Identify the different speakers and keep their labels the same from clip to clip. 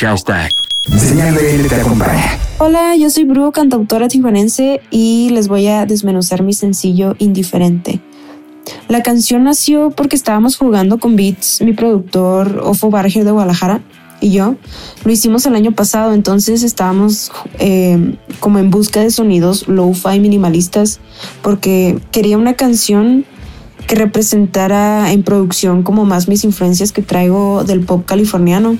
Speaker 1: Hashtag. Señal BL te acompaña.
Speaker 2: Hola, yo soy Bru, cantautora tijuanense, y les voy a desmenuzar mi sencillo Indiferente. La canción nació porque estábamos jugando con Beats, mi productor Ofo Barger de Guadalajara y yo. Lo hicimos el año pasado, entonces estábamos eh, como en busca de sonidos low-fi minimalistas porque quería una canción que representara en producción como más mis influencias que traigo del pop californiano.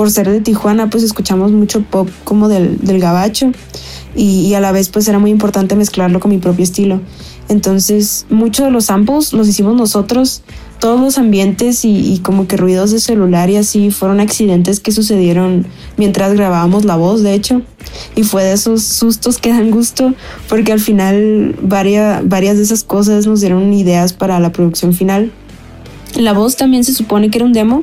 Speaker 2: Por ser de Tijuana, pues escuchamos mucho pop como del, del gabacho y, y a la vez pues era muy importante mezclarlo con mi propio estilo. Entonces, muchos de los samples los hicimos nosotros, todos los ambientes y, como que ruidos de celular y así fueron accidentes que sucedieron mientras grabábamos la voz, de hecho. Y fue de esos sustos que dan gusto, porque al final varias, varias de esas cosas nos dieron ideas para la producción final. La voz también se supone que era un demo.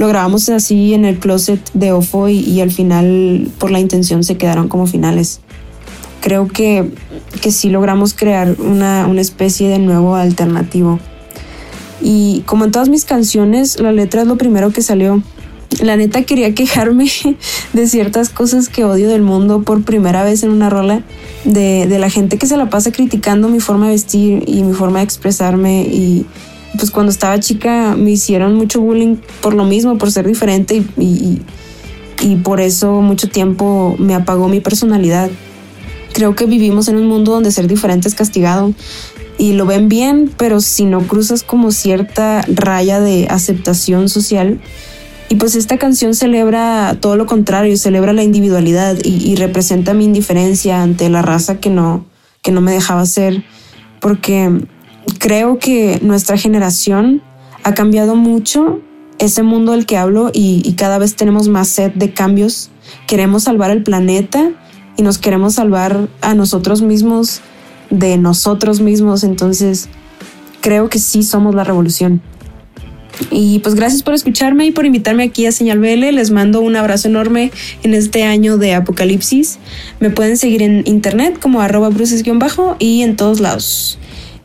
Speaker 2: Lo grabamos así en el closet de Ofo y, al final, por la intención, se quedaron como finales creo que, que sí logramos crear una, una especie de nuevo alternativo. Y como en todas mis canciones, la letra es lo primero que salió. La neta quería quejarme de ciertas cosas que odio del mundo por primera vez en una rola, de, de, la gente que se la pasa criticando mi forma de vestir y mi forma de expresarme. Y pues cuando estaba chica me hicieron mucho bullying por lo mismo, por ser diferente y, y, y por eso mucho tiempo me apagó mi personalidad. Creo que vivimos en un mundo donde ser diferente es castigado y lo ven bien, pero si no cruzas como cierta raya de aceptación social. Y pues esta canción celebra todo lo contrario, celebra la individualidad y, y representa mi indiferencia ante la raza que no, que no me dejaba ser, porque creo que nuestra generación ha cambiado mucho ese mundo del que hablo y, cada vez tenemos más sed de cambios. Queremos salvar el planeta y nos queremos salvar a nosotros mismos de nosotros mismos. Entonces, creo que sí somos la revolución. Y pues gracias por escucharme y por invitarme aquí a Señal BL. Les mando un abrazo enorme en este año de apocalipsis. Me pueden seguir en internet como arroba bruces-bajo y en todos lados.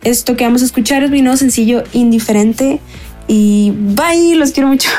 Speaker 2: Esto que vamos a escuchar es mi nuevo sencillo indiferente. Y bye, los quiero mucho.